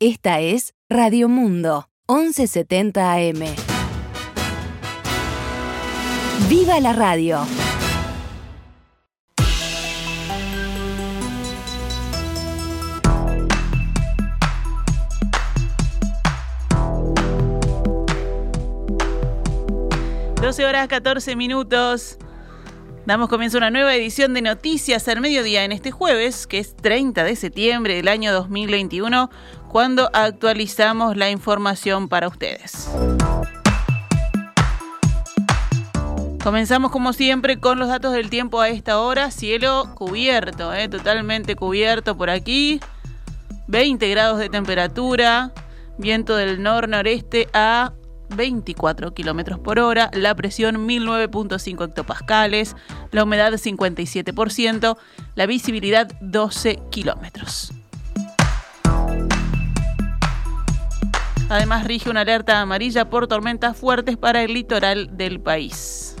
Esta es Radio Mundo, 1170 AM. ¡Viva la radio! Doce horas 14 minutos. Damos comienzo a una nueva edición de Noticias al Mediodía en este jueves, que es 30 de septiembre del año 2021, cuando actualizamos la información para ustedes. Comenzamos como siempre con los datos del tiempo a esta hora. Cielo cubierto, eh, totalmente cubierto por aquí. 20 grados de temperatura. Viento del nor-noreste a 24 kilómetros por hora, la presión 1009.5 hectopascales, la humedad 57%, la visibilidad 12 kilómetros. Además rige una alerta amarilla por tormentas fuertes para el litoral del país.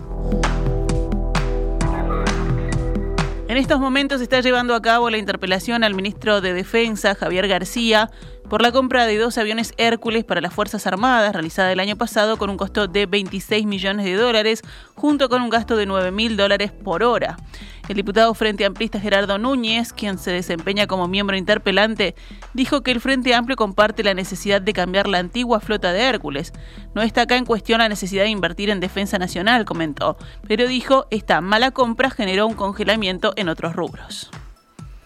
En estos momentos se está llevando a cabo la interpelación al ministro de Defensa, Javier García, por la compra de dos aviones Hércules para las Fuerzas Armadas realizada el año pasado con un costo de 26 millones de dólares, junto con un gasto de 9 mil dólares por hora. El diputado Frente Amplista Gerardo Núñez, quien se desempeña como miembro interpelante, dijo que el Frente Amplio comparte la necesidad de cambiar la antigua flota de Hércules. No está acá en cuestión la necesidad de invertir en defensa nacional, comentó, pero dijo esta mala compra generó un congelamiento en otros rubros.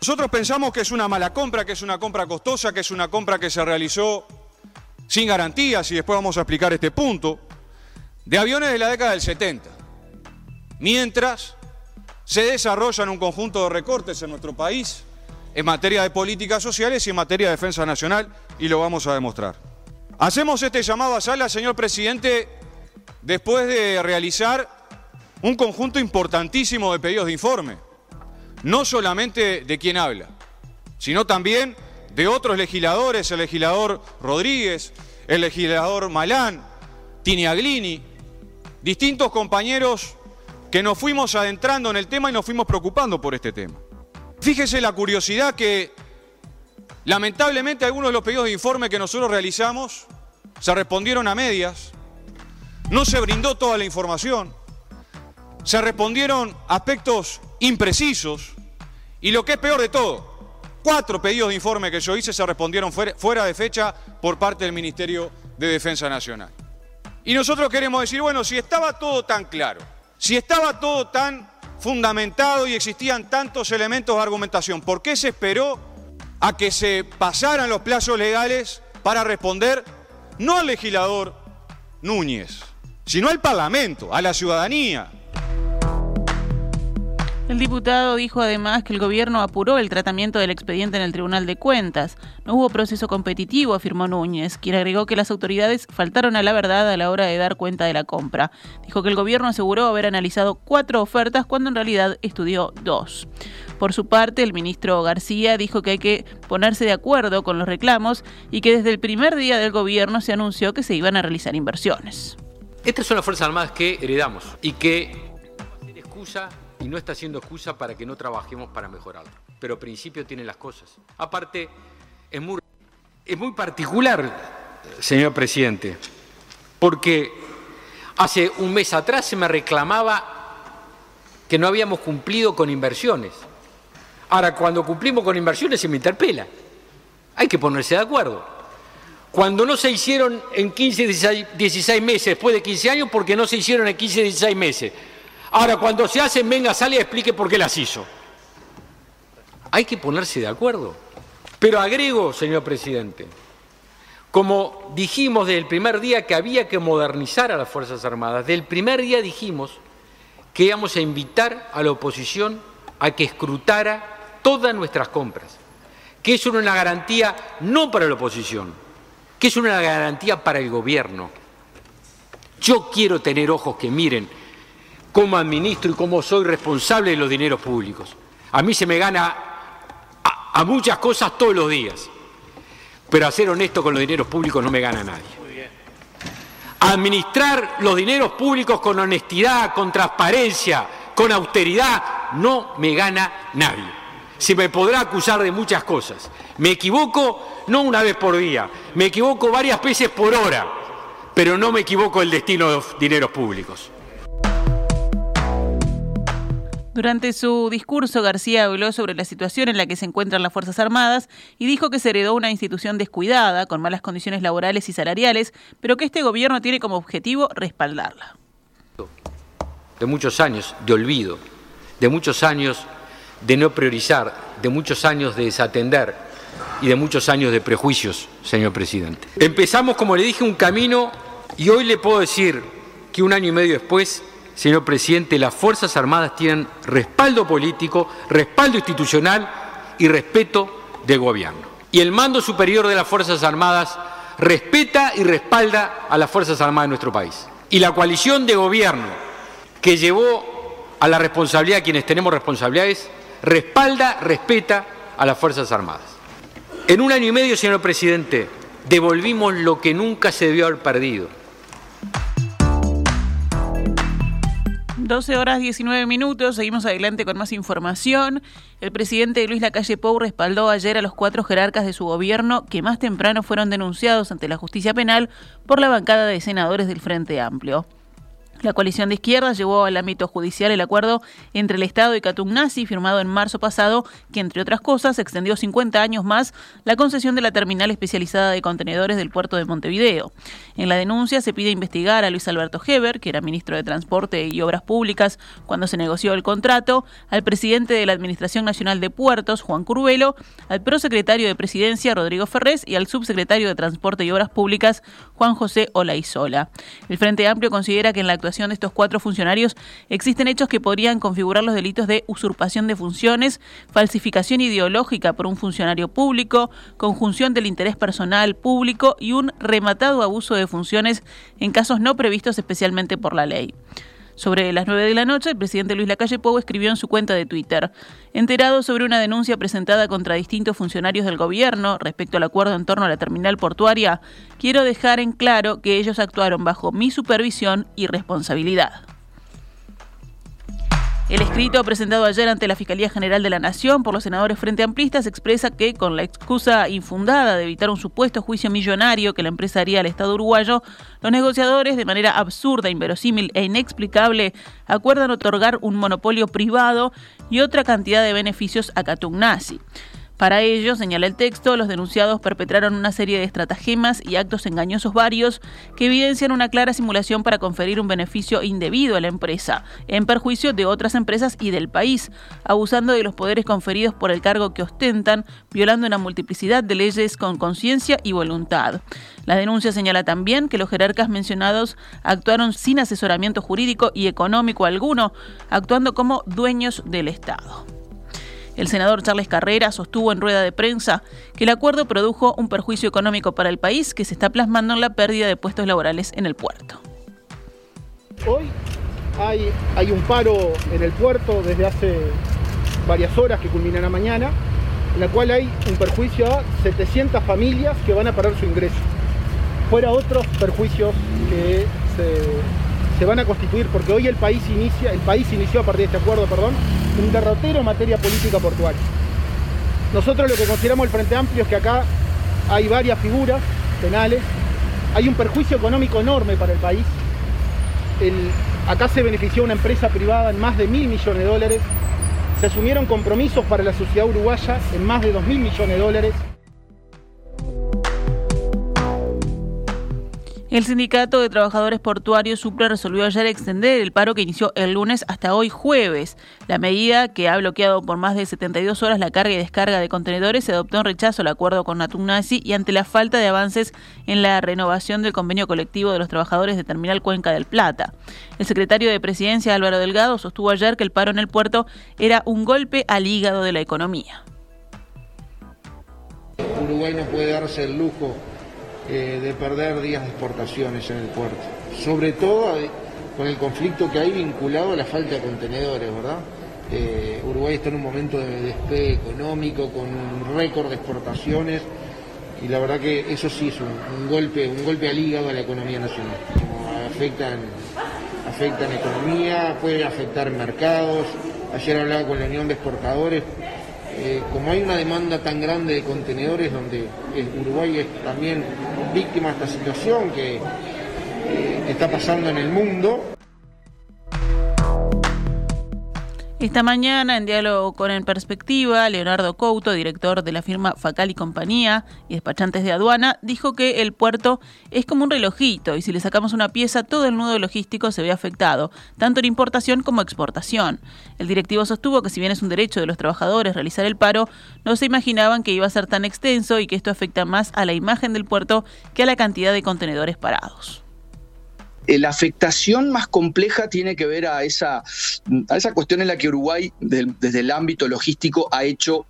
Nosotros pensamos que es una mala compra, que es una compra costosa, que es una compra que se realizó sin garantías, y después vamos a explicar este punto, de aviones de la década del 70. Mientras se desarrollan un conjunto de recortes en nuestro país en materia de políticas sociales y en materia de defensa nacional, y lo vamos a demostrar. Hacemos este llamado a sala, señor presidente, después de realizar un conjunto importantísimo de pedidos de informe no solamente de quien habla, sino también de otros legisladores, el legislador Rodríguez, el legislador Malán, Tiniaglini, distintos compañeros que nos fuimos adentrando en el tema y nos fuimos preocupando por este tema. Fíjese la curiosidad que lamentablemente algunos de los pedidos de informe que nosotros realizamos se respondieron a medias, no se brindó toda la información, se respondieron aspectos imprecisos y lo que es peor de todo, cuatro pedidos de informe que yo hice se respondieron fuera de fecha por parte del Ministerio de Defensa Nacional. Y nosotros queremos decir, bueno, si estaba todo tan claro, si estaba todo tan fundamentado y existían tantos elementos de argumentación, ¿por qué se esperó a que se pasaran los plazos legales para responder no al legislador Núñez, sino al Parlamento, a la ciudadanía, el diputado dijo además que el gobierno apuró el tratamiento del expediente en el Tribunal de Cuentas. No hubo proceso competitivo, afirmó Núñez, quien agregó que las autoridades faltaron a la verdad a la hora de dar cuenta de la compra. Dijo que el gobierno aseguró haber analizado cuatro ofertas cuando en realidad estudió dos. Por su parte, el ministro García dijo que hay que ponerse de acuerdo con los reclamos y que desde el primer día del gobierno se anunció que se iban a realizar inversiones. Estas son las Fuerzas Armadas que heredamos y que excusa y no está siendo excusa para que no trabajemos para mejorarlo. Pero principio tiene las cosas. Aparte, es muy, es muy particular, señor presidente, porque hace un mes atrás se me reclamaba que no habíamos cumplido con inversiones. Ahora, cuando cumplimos con inversiones se me interpela. Hay que ponerse de acuerdo. Cuando no se hicieron en 15, 16, meses, después de 15 años, porque no se hicieron en 15, 16 meses. Ahora, cuando se hacen, venga, sale y explique por qué las hizo. Hay que ponerse de acuerdo. Pero agrego, señor presidente, como dijimos desde el primer día que había que modernizar a las Fuerzas Armadas, del primer día dijimos que íbamos a invitar a la oposición a que escrutara todas nuestras compras, que es una garantía no para la oposición, que es una garantía para el gobierno. Yo quiero tener ojos que miren cómo administro y cómo soy responsable de los dineros públicos. A mí se me gana a, muchas cosas todos los días, pero a ser honesto con los dineros públicos no me gana nadie. Administrar los dineros públicos con honestidad, con transparencia, con austeridad, no me gana nadie. Se me podrá acusar de muchas cosas. Me equivoco no una vez por día, me equivoco varias veces por hora, pero no me equivoco el destino de los dineros públicos. Durante su discurso, García habló sobre la situación en la que se encuentran las Fuerzas Armadas y dijo que se heredó una institución descuidada, con malas condiciones laborales y salariales, pero que este gobierno tiene como objetivo respaldarla. De muchos años de olvido, de muchos años de no priorizar, de muchos años de desatender y de muchos años de prejuicios, señor presidente. Empezamos, como le dije, un camino y hoy le puedo decir que un año y medio después señor presidente, las Fuerzas Armadas tienen respaldo político, respaldo institucional y respeto del gobierno. Y el mando superior de las Fuerzas Armadas respeta y respalda a las Fuerzas Armadas de nuestro país. Y la coalición de gobierno que llevó a la responsabilidad a quienes tenemos responsabilidades, respalda, respeta a las Fuerzas Armadas. En un año y medio, señor presidente, devolvimos lo que nunca se debió haber perdido 12 horas 19 minutos, seguimos adelante con más información. El presidente Luis Lacalle Pou respaldó ayer a los cuatro jerarcas de su gobierno que más temprano fueron denunciados ante la justicia penal por la bancada de senadores del Frente Amplio. La coalición de izquierdas llevó al ámbito judicial el acuerdo entre el Estado y Catugnasi, firmado en marzo pasado, que entre otras cosas extendió 50 años más la concesión de la terminal especializada de contenedores del puerto de Montevideo. En la denuncia se pide investigar a Luis Alberto Heber, que era ministro de Transporte y Obras Públicas cuando se negoció el contrato, al presidente de la Administración Nacional de Puertos, Juan Curvelo, al prosecretario de Presidencia, Rodrigo Ferrés, y al subsecretario de Transporte y Obras Públicas, Juan José Olaizola. El Frente Amplio considera que en la actuación de estos cuatro funcionarios existen hechos que podrían configurar los delitos de usurpación de funciones, falsificación ideológica por un funcionario público, conjunción del interés personal público y un rematado abuso de funciones en casos no previstos especialmente por la ley. Sobre las 9 de la noche, el presidente Luis Lacalle Pou escribió en su cuenta de Twitter, enterado sobre una denuncia presentada contra distintos funcionarios del gobierno respecto al acuerdo en torno a la terminal portuaria, quiero dejar en claro que ellos actuaron bajo mi supervisión y responsabilidad. El escrito presentado ayer ante la Fiscalía General de la Nación por los senadores Frente Amplistas expresa que, con la excusa infundada de evitar un supuesto juicio millonario que la empresa haría al Estado uruguayo, los negociadores, de manera absurda, inverosímil e inexplicable, acuerdan otorgar un monopolio privado y otra cantidad de beneficios a Catugnasi. Para ello, señala el texto, los denunciados perpetraron una serie de estratagemas y actos engañosos varios que evidencian una clara simulación para conferir un beneficio indebido a la empresa, en perjuicio de otras empresas y del país, abusando de los poderes conferidos por el cargo que ostentan, violando una multiplicidad de leyes con conciencia y voluntad. La denuncia señala también que los jerarcas mencionados actuaron sin asesoramiento jurídico y económico alguno, actuando como dueños del Estado. El senador Charles Carrera sostuvo en rueda de prensa que el acuerdo produjo un perjuicio económico para el país que se está plasmando en la pérdida de puestos laborales en el puerto. Hoy hay, un paro en el puerto desde hace varias horas que culminará mañana, en la cual hay un perjuicio a 700 familias que van a perder su ingreso. Fuera otros perjuicios que se se van a constituir, porque hoy el país inicia, el país inició a partir de este acuerdo, perdón, un derrotero en materia política portuaria. Nosotros lo que consideramos el Frente Amplio es que acá hay varias figuras penales, hay un perjuicio económico enorme para el país. acá se benefició una empresa privada en más de mil millones de dólares, se asumieron compromisos para la sociedad uruguaya en más de dos mil millones de dólares. El Sindicato de Trabajadores Portuarios Supra resolvió ayer extender el paro que inició el lunes hasta hoy jueves. La medida, que ha bloqueado por más de 72 horas la carga y descarga de contenedores, se adoptó en rechazo al acuerdo con Natugnasi y ante la falta de avances en la renovación del convenio colectivo de los trabajadores de Terminal Cuenca del Plata. El secretario de Presidencia, Álvaro Delgado, sostuvo ayer que el paro en el puerto era un golpe al hígado de la economía. Uruguay no puede darse el lujo eh, de perder días de exportaciones en el puerto. Sobre todo eh, con el conflicto que hay vinculado a la falta de contenedores, ¿verdad? Eh, Uruguay está en un momento de despegue económico, con un récord de exportaciones, y la verdad que eso sí es un, golpe, un golpe al hígado a la economía nacional. Afectan, afectan economía, puede afectar mercados. Ayer hablaba con la Unión de Exportadores, eh, como hay una demanda tan grande de contenedores donde Uruguay es también víctima de esta situación que, que está pasando en el mundo, Esta mañana, en diálogo con En Perspectiva, Leonardo Couto, director de la firma Facal y Compañía y despachantes de aduana, dijo que el puerto es como un relojito y si le sacamos una pieza, todo el nudo logístico se ve afectado, tanto en importación como exportación. El directivo sostuvo que si bien es un derecho de los trabajadores realizar el paro, no se imaginaban que iba a ser tan extenso y que esto afecta más a la imagen del puerto que a la cantidad de contenedores parados. Eh, la afectación más compleja tiene que ver a esa, a esa cuestión en la que Uruguay, desde el ámbito logístico, ha hecho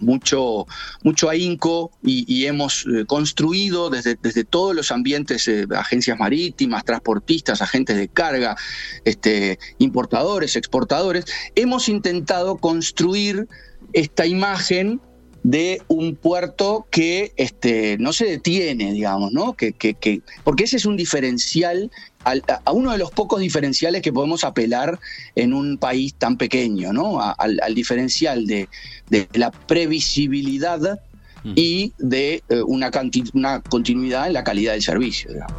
mucho, mucho ahínco y, hemos eh, construido desde, desde, todos los ambientes, eh, agencias marítimas, transportistas, agentes de carga, este, importadores, exportadores, hemos intentado construir esta imagen de un puerto que este, no se detiene, digamos, ¿no? Que, que, porque ese es un diferencial, a uno de los pocos diferenciales que podemos apelar en un país tan pequeño, ¿no? al, diferencial de, la previsibilidad mm. y de eh, una, una continuidad en la calidad del servicio, digamos.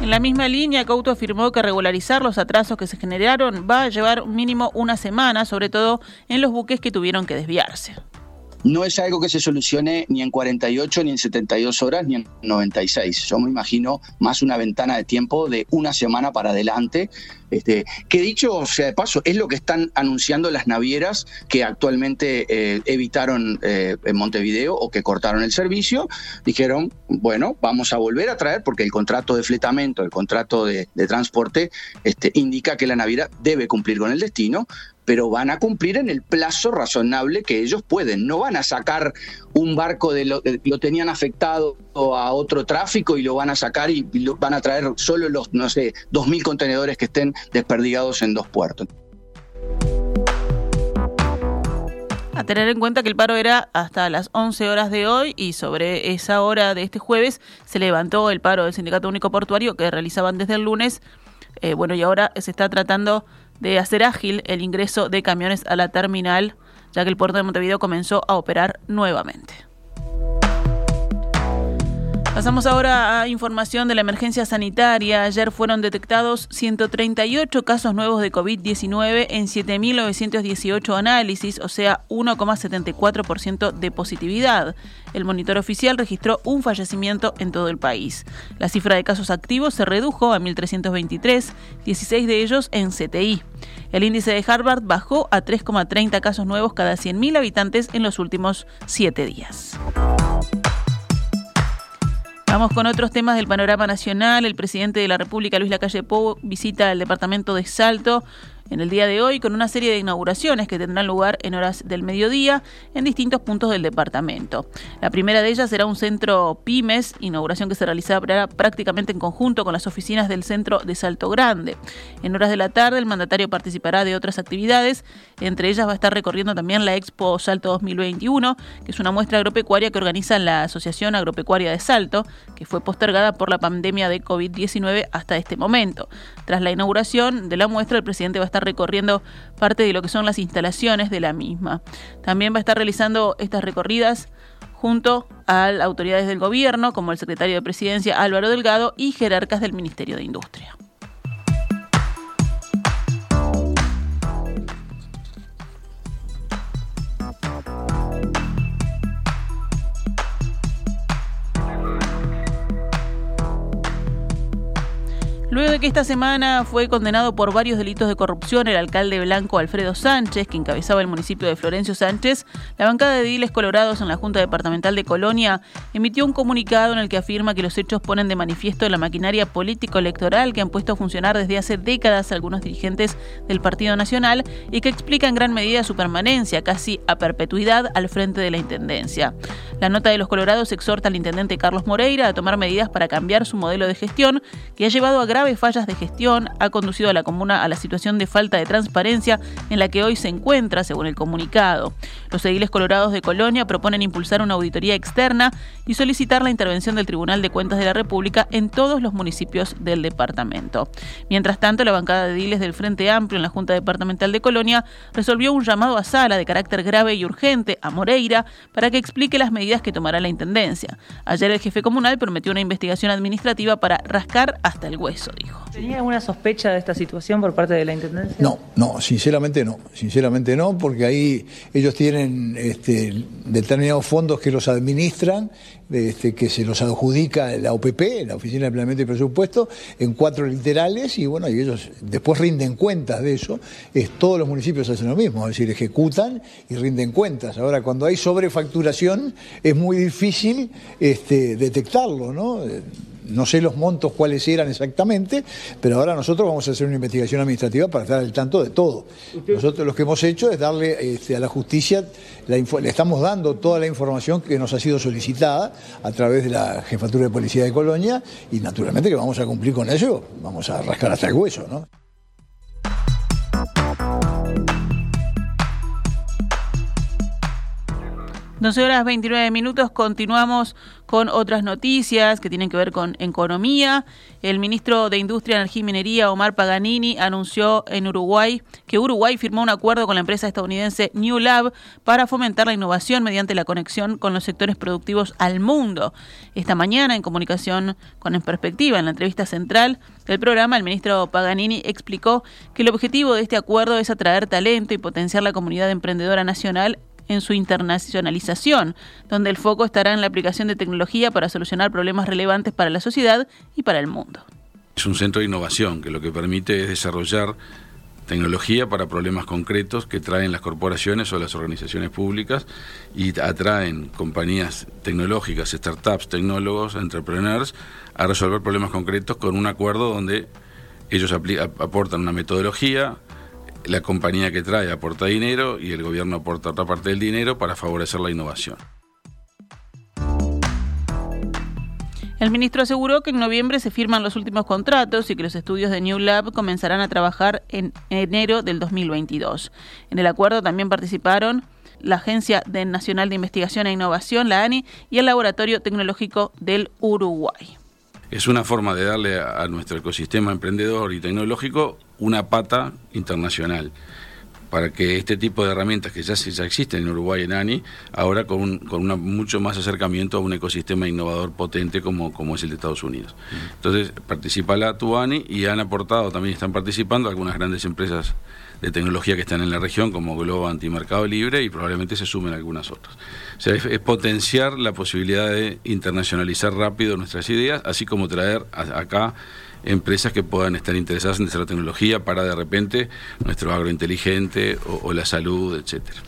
En la misma línea, Couto afirmó que regularizar los atrasos que se generaron va a llevar mínimo una semana, sobre todo en los buques que tuvieron que desviarse no es algo que se solucione ni en 48, ni en 72 horas, ni en 96. Yo me imagino más una ventana de tiempo de una semana para adelante. Este, que dicho sea de paso, es lo que están anunciando las navieras que actualmente eh, evitaron eh, en Montevideo o que cortaron el servicio. Dijeron, bueno, vamos a volver a traer porque el contrato de fletamento, el contrato de, transporte, este, indica que la naviera debe cumplir con el destino pero van a cumplir en el plazo razonable que ellos pueden. No van a sacar un barco de lo que lo tenían afectado a otro tráfico y lo van a sacar y lo, van a traer solo los, no sé, 2.000 contenedores que estén desperdigados en dos puertos. A tener en cuenta que el paro era hasta las 11 horas de hoy y sobre esa hora de este jueves se levantó el paro del Sindicato Único Portuario que realizaban desde el lunes. Eh, bueno, y ahora se está tratando de hacer ágil el ingreso de camiones a la terminal, ya que el puerto de Montevideo comenzó a operar nuevamente. Pasamos ahora a información de la emergencia sanitaria. Ayer fueron detectados 138 casos nuevos de COVID-19 en 7.918 análisis, o sea, 1,74% de positividad. El monitor oficial registró un fallecimiento en todo el país. La cifra de casos activos se redujo a 1.323, 16 de ellos en CTI. El índice de Harvard bajó a 3,30 casos nuevos cada 100.000 habitantes en los últimos siete días. Vamos con otros temas del panorama nacional. El presidente de la República, Luis Lacalle Pou, visita el departamento de Salto en el día de hoy con una serie de inauguraciones que tendrán lugar en horas del mediodía en distintos puntos del departamento. La primera de ellas será un centro pymes, inauguración que se realizará prácticamente en conjunto con las oficinas del centro de Salto Grande. En horas de la tarde el mandatario participará de otras actividades, entre ellas va a estar recorriendo también la Expo Salto 2021, que es una muestra agropecuaria que organiza la Asociación Agropecuaria de Salto, que fue postergada por la pandemia de COVID-19 hasta este momento. Tras la inauguración de la muestra, el presidente va a estar recorriendo parte de lo que son las instalaciones de la misma. También va a estar realizando estas recorridas junto a autoridades del gobierno, como el secretario de Presidencia Álvaro Delgado y jerarcas del Ministerio de Industria. De que esta semana fue condenado por varios delitos de corrupción el alcalde blanco Alfredo Sánchez, que encabezaba el municipio de Florencio Sánchez, la bancada de Diles Colorados en la Junta Departamental de Colonia emitió un comunicado en el que afirma que los hechos ponen de manifiesto la maquinaria político-electoral que han puesto a funcionar desde hace décadas algunos dirigentes del Partido Nacional y que explica en gran medida su permanencia, casi a perpetuidad, al frente de la Intendencia. La nota de los Colorados exhorta al intendente Carlos Moreira a tomar medidas para cambiar su modelo de gestión, que ha llevado a graves fallas de gestión ha conducido a la comuna a la situación de falta de transparencia en la que hoy se encuentra, según el comunicado. Los ediles colorados de Colonia proponen impulsar una auditoría externa y solicitar la intervención del Tribunal de Cuentas de la República en todos los municipios del departamento. Mientras tanto, la bancada de ediles del Frente Amplio en la Junta Departamental de Colonia resolvió un llamado a sala de carácter grave y urgente a Moreira para que explique las medidas que tomará la Intendencia. Ayer el jefe comunal prometió una investigación administrativa para rascar hasta el hueso, dijo. ¿Tenía alguna sospecha de esta situación por parte de la Intendencia? No, no, sinceramente no. Sinceramente no, porque ahí ellos tienen este, determinados fondos que los administran, este, que se los adjudica la OPP, la Oficina de Planeamiento y Presupuesto, en cuatro literales, y bueno, y ellos después rinden cuentas de eso. Es, todos los municipios hacen lo mismo, es decir, ejecutan y rinden cuentas. Ahora, cuando hay sobrefacturación, es muy difícil este, detectarlo, ¿no? no sé los montos cuáles eran exactamente, pero ahora nosotros vamos a hacer una investigación administrativa para estar al tanto de todo. Nosotros lo que hemos hecho es darle este, a la justicia, le estamos dando toda la información que nos ha sido solicitada a través de la Jefatura de Policía de Colonia y naturalmente que vamos a cumplir con ello, vamos a rascar hasta el hueso, ¿no? 12 horas 29 minutos, continuamos con otras noticias que tienen que ver con economía. El ministro de Industria, Energía y Minería, Omar Paganini, anunció en Uruguay que Uruguay firmó un acuerdo con la empresa estadounidense New Lab para fomentar la innovación mediante la conexión con los sectores productivos al mundo. Esta mañana, en comunicación con En Perspectiva, en la entrevista central del programa, el ministro Paganini explicó que el objetivo de este acuerdo es atraer talento y potenciar la comunidad emprendedora nacional en su internacionalización, donde el foco estará en la aplicación de tecnología para solucionar problemas relevantes para la sociedad y para el mundo. Es un centro de innovación que lo que permite es desarrollar tecnología para problemas concretos que traen las corporaciones o las organizaciones públicas y atraen compañías tecnológicas, startups, tecnólogos, entrepreneurs a resolver problemas concretos con un acuerdo donde ellos aportan una metodología, la compañía que trae aporta dinero y el gobierno aporta otra parte del dinero para favorecer la innovación. El ministro aseguró que en noviembre se firman los últimos contratos y que los estudios de New Lab comenzarán a trabajar en enero del 2022. En el acuerdo también participaron la Agencia Nacional de Investigación e Innovación, la ANI, y el Laboratorio Tecnológico del Uruguay. Es una forma de darle a nuestro ecosistema emprendedor y tecnológico una pata internacional para que este tipo de herramientas que ya, ya existen en Uruguay en ANI, ahora con, un, con una, mucho más acercamiento a un ecosistema innovador potente como, como es el de Estados Unidos. Entonces participa la TUANI y han aportado, también están participando algunas grandes empresas de tecnología que están en la región como Globant y Mercado Libre y probablemente se sumen algunas otras. O sea, es, potenciar la posibilidad de internacionalizar rápido nuestras ideas, así como traer acá empresas que puedan estar interesadas en nuestra tecnología para de repente nuestro agrointeligente o, o la salud, etcétera.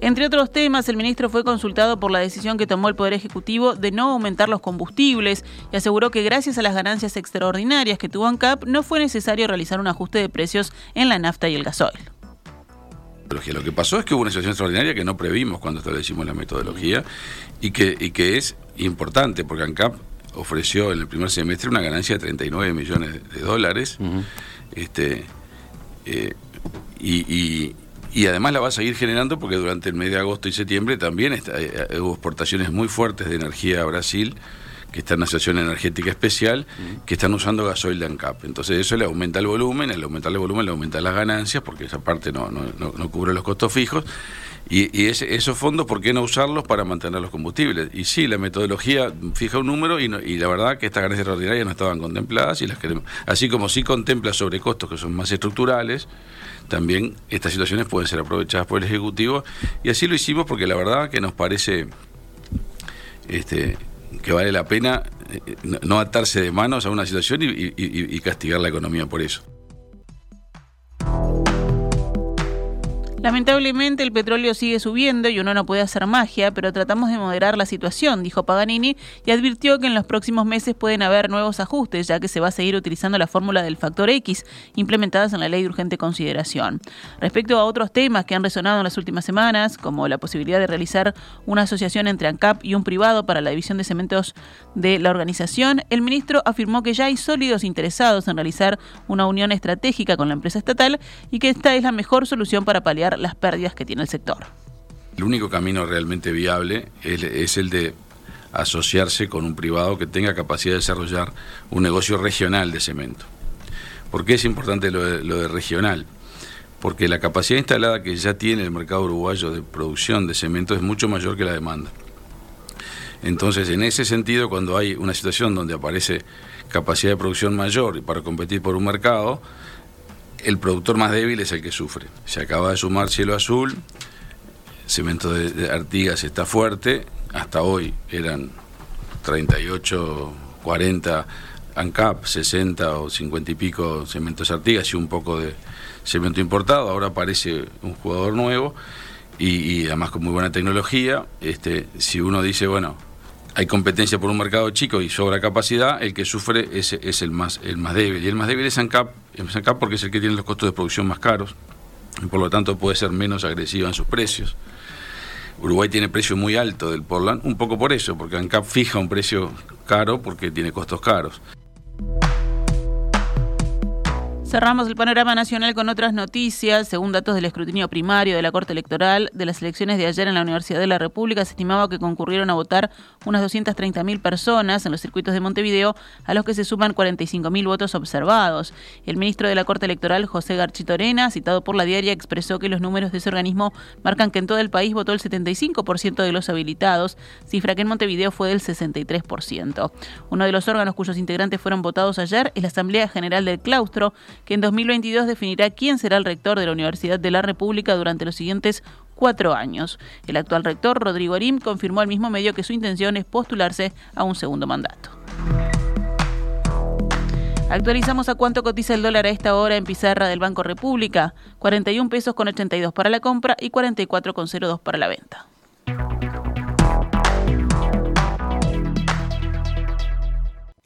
Entre otros temas, el ministro fue consultado por la decisión que tomó el Poder Ejecutivo de no aumentar los combustibles y aseguró que gracias a las ganancias extraordinarias que tuvo ANCAP no fue necesario realizar un ajuste de precios en la nafta y el gasoil. Lo que pasó es que hubo una situación extraordinaria que no previmos cuando establecimos la metodología y que, y que es importante, porque ANCAP ofreció en el primer semestre una ganancia de 39 millones de dólares. este, eh, y, y, además la va a seguir generando porque durante el mes de agosto y septiembre también está, eh, hubo exportaciones muy fuertes de energía a Brasil que está en una situación energética especial, que están usando gasoil de ANCAP. Entonces eso le aumenta el volumen, al aumentar el volumen le aumenta las ganancias, porque esa parte no, no, no cubre los costos fijos, y, esos fondos, ¿por qué no usarlos para mantener los combustibles? Y sí, la metodología fija un número y, la verdad que estas ganancias extraordinarias no estaban contempladas y las queremos. Así como sí contempla sobrecostos que son más estructurales, también estas situaciones pueden ser aprovechadas por el Ejecutivo y así lo hicimos porque la verdad que nos parece este, que vale la pena eh, no atarse de manos a una situación y castigar la economía por eso. Lamentablemente el petróleo sigue subiendo y uno no puede hacer magia, pero tratamos de moderar la situación, dijo Paganini, y advirtió que en los próximos meses pueden haber nuevos ajustes, ya que se va a seguir utilizando la fórmula del factor X, implementadas en la ley de urgente consideración. Respecto a otros temas que han resonado en las últimas semanas, como la posibilidad de realizar una asociación entre ANCAP y un privado para la división de cementos de la organización, el ministro afirmó que ya hay sólidos interesados en realizar una unión estratégica con la empresa estatal y que esta es la mejor solución para paliar las pérdidas que tiene el sector. El único camino realmente viable es, el de asociarse con un privado que tenga capacidad de desarrollar un negocio regional de cemento. ¿Por qué es importante lo de, regional? Porque la capacidad instalada que ya tiene el mercado uruguayo de producción de cemento es mucho mayor que la demanda. Entonces, en ese sentido, cuando hay una situación donde aparece capacidad de producción mayor para competir por un mercado, el productor más débil es el que sufre. Se acaba de sumar Cielo Azul, Cemento de, Artigas está fuerte, hasta hoy eran 38, 40 ANCAP, 60 o 50 y pico cementos Artigas y un poco de cemento importado, ahora aparece un jugador nuevo y, y además con muy buena tecnología. Este, si uno dice, bueno, hay competencia por un mercado chico y sobra capacidad, el que sufre es, es el, más, el más débil. Y el más débil es ANCAP, ANCAP porque es el que tiene los costos de producción más caros y por lo tanto puede ser menos agresiva en sus precios. Uruguay tiene precio muy alto del Portland, un poco por eso, porque ANCAP fija un precio caro porque tiene costos caros. Cerramos el panorama nacional con otras noticias. Según datos del escrutinio primario de la Corte Electoral de las elecciones de ayer en la Universidad de la República, se estimaba que concurrieron a votar unas 230.000 personas en los circuitos de Montevideo, a los que se suman 45.000 votos observados. El ministro de la Corte Electoral, José Garchitorena, citado por la diaria, expresó que los números de ese organismo marcan que en todo el país votó el 75% de los habilitados, cifra que en Montevideo fue del 63%. Uno de los órganos cuyos integrantes fueron votados ayer es la Asamblea General del Claustro, que en 2022 definirá quién será el rector de la Universidad de la República durante los siguientes cuatro años. El actual rector, Rodrigo Arim, confirmó al mismo medio que su intención es postularse a un segundo mandato. Actualizamos a cuánto cotiza el dólar a esta hora en pizarra del Banco República, 41 pesos con 82 para la compra y 44 con 02 para la venta.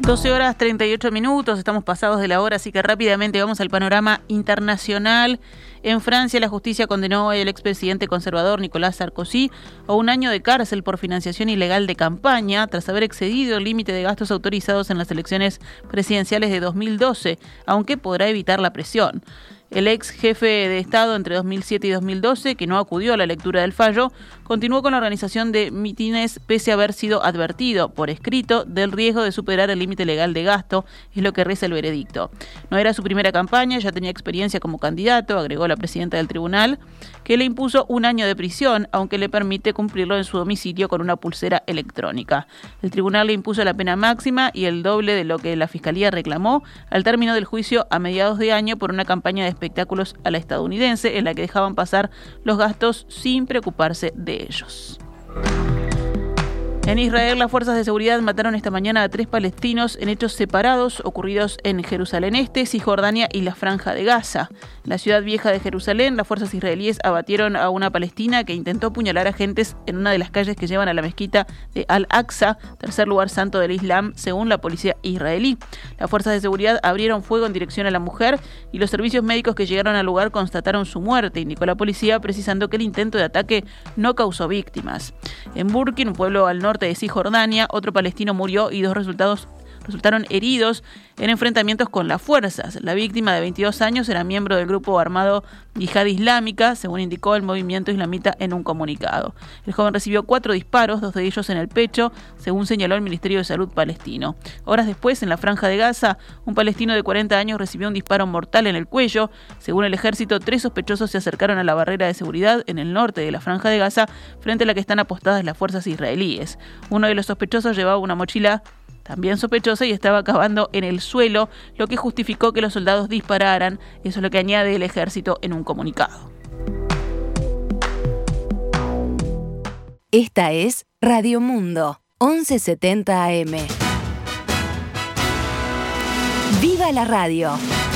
12 horas 38 minutos, estamos pasados de la hora, así que rápidamente vamos al panorama internacional. En Francia, la justicia condenó al expresidente conservador Nicolás Sarkozy a un año de cárcel por financiación ilegal de campaña tras haber excedido el límite de gastos autorizados en las elecciones presidenciales de 2012, aunque podrá evitar la presión. El ex jefe de Estado entre 2007 y 2012, que no acudió a la lectura del fallo, continuó con la organización de mitines pese a haber sido advertido por escrito del riesgo de superar el límite legal de gasto, es lo que reza el veredicto. No era su primera campaña, ya tenía experiencia como candidato, agregó la presidenta del tribunal, que le impuso un año de prisión, aunque le permite cumplirlo en su domicilio con una pulsera electrónica. El tribunal le impuso la pena máxima y el doble de lo que la fiscalía reclamó al término del juicio a mediados de año por una campaña de espectáculos a la estadounidense en la que dejaban pasar los gastos sin preocuparse de ellos. En Israel, las fuerzas de seguridad mataron esta mañana a tres palestinos en hechos separados ocurridos en Jerusalén Este, Cisjordania y la Franja de Gaza. En la ciudad vieja de Jerusalén, las fuerzas israelíes abatieron a una palestina que intentó apuñalar agentes en una de las calles que llevan a la mezquita de Al-Aqsa, tercer lugar santo del Islam, según la policía israelí. Las fuerzas de seguridad abrieron fuego en dirección a la mujer y los servicios médicos que llegaron al lugar constataron su muerte, indicó la policía, precisando que el intento de ataque no causó víctimas. En Burkin, un pueblo al norte de Cisjordania, otro palestino murió y dos resultados resultaron heridos en enfrentamientos con las fuerzas. La víctima de 22 años era miembro del grupo armado Yihad Islámica, según indicó el movimiento islamita en un comunicado. El joven recibió cuatro disparos, dos de ellos en el pecho, según señaló el Ministerio de Salud palestino. Horas después, en la franja de Gaza, un palestino de 40 años recibió un disparo mortal en el cuello. Según el ejército, tres sospechosos se acercaron a la barrera de seguridad en el norte de la franja de Gaza, frente a la que están apostadas las fuerzas israelíes. Uno de los sospechosos llevaba una mochila también sospechosa y estaba acabando en el suelo, lo que justificó que los soldados dispararan. Eso es lo que añade el ejército en un comunicado. Esta es Radio Mundo, 1170 AM. ¡Viva la radio!